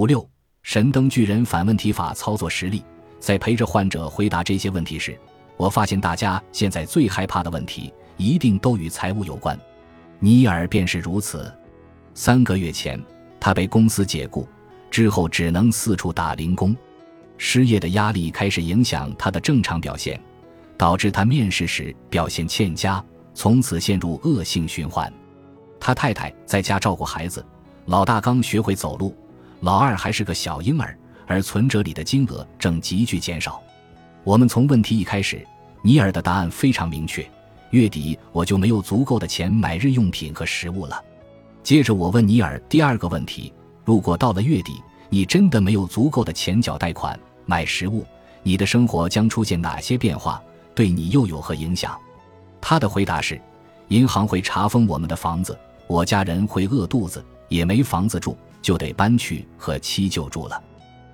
五六神灯巨人反问题法操作实例，在陪着患者回答这些问题时，我发现大家现在最害怕的问题一定都与财务有关。尼尔便是如此。三个月前，他被公司解雇，之后只能四处打零工。失业的压力开始影响他的正常表现，导致他面试时表现欠佳，从此陷入恶性循环。他太太在家照顾孩子，老大刚学会走路，老二还是个小婴儿，而存折里的金额正急剧减少。我们从问题一开始，尼尔的答案非常明确：月底我就没有足够的钱买日用品和食物了。接着我问尼尔第二个问题：如果到了月底，你真的没有足够的钱缴贷款？买食物，你的生活将出现哪些变化？对你又有何影响？他的回答是：银行会查封我们的房子，我家人会饿肚子，也没房子住，就得搬去和妻舅住了。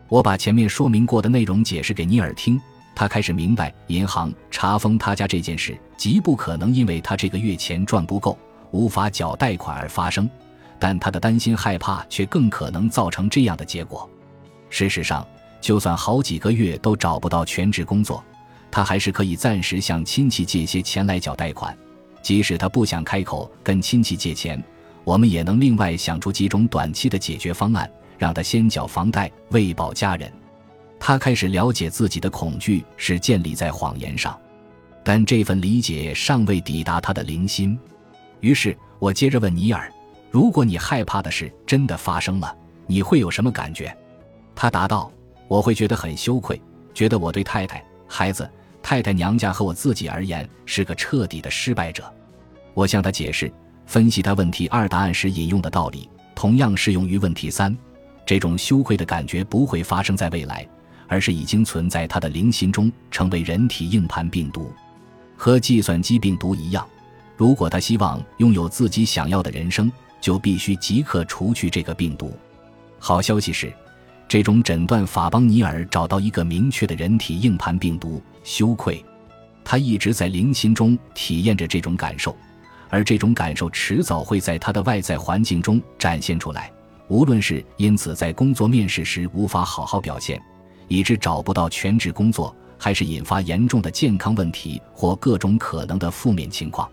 我把前面说明过的内容解释给尼尔听，他开始明白银行查封他家这件事极不可能因为他这个月钱赚不够，无法缴贷款而发生，但他的担心害怕却更可能造成这样的结果。事实上。就算好几个月都找不到全职工作，他还是可以暂时向亲戚借些钱来缴贷款。即使他不想开口跟亲戚借钱，我们也能另外想出几种短期的解决方案，让他先缴房贷，喂饱家人。他开始了解自己的恐惧是建立在谎言上，但这份理解尚未抵达他的灵心。于是我接着问尼尔：“如果你害怕的事真的发生了，你会有什么感觉？”他答道。我会觉得很羞愧，觉得我对太太、孩子、太太娘家和我自己而言是个彻底的失败者。我向他解释、分析他问题二答案时引用的道理，同样适用于问题三。这种羞愧的感觉不会发生在未来，而是已经存在他的灵心中，成为人体硬盘病毒。和计算机病毒一样，如果他希望拥有自己想要的人生，就必须即刻除去这个病毒。好消息是。这种诊断法帮尼尔找到一个明确的人体硬盘病毒——羞愧。他一直在灵心中体验着这种感受，而这种感受迟早会在他的外在环境中展现出来。无论是因此在工作面试时无法好好表现，以致找不到全职工作，还是引发严重的健康问题或各种可能的负面情况。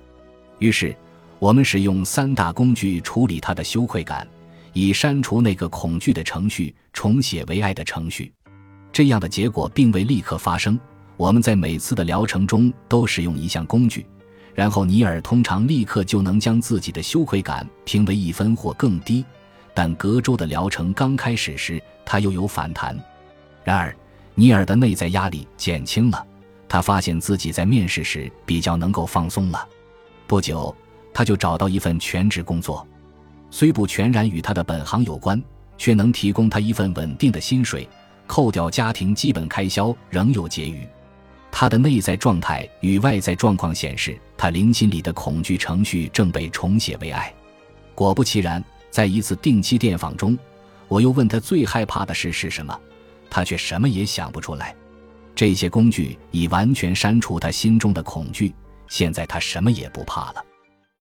于是，我们使用三大工具处理他的羞愧感。以删除那个恐惧的程序，重写为爱的程序。这样的结果并未立刻发生。我们在每次的疗程中都使用一项工具，然后尼尔通常立刻就能将自己的羞愧感评为一分或更低。但隔周的疗程刚开始时，他又有反弹。然而，尼尔的内在压力减轻了，他发现自己在面试时比较能够放松了。不久，他就找到一份全职工作。虽不全然与他的本行有关，却能提供他一份稳定的薪水，扣掉家庭基本开销，仍有结余。他的内在状态与外在状况显示，他灵心里的恐惧程序正被重写为爱。果不其然，在一次定期电访中，我又问他最害怕的事是什么，他却什么也想不出来。这些工具已完全删除他心中的恐惧，现在他什么也不怕了。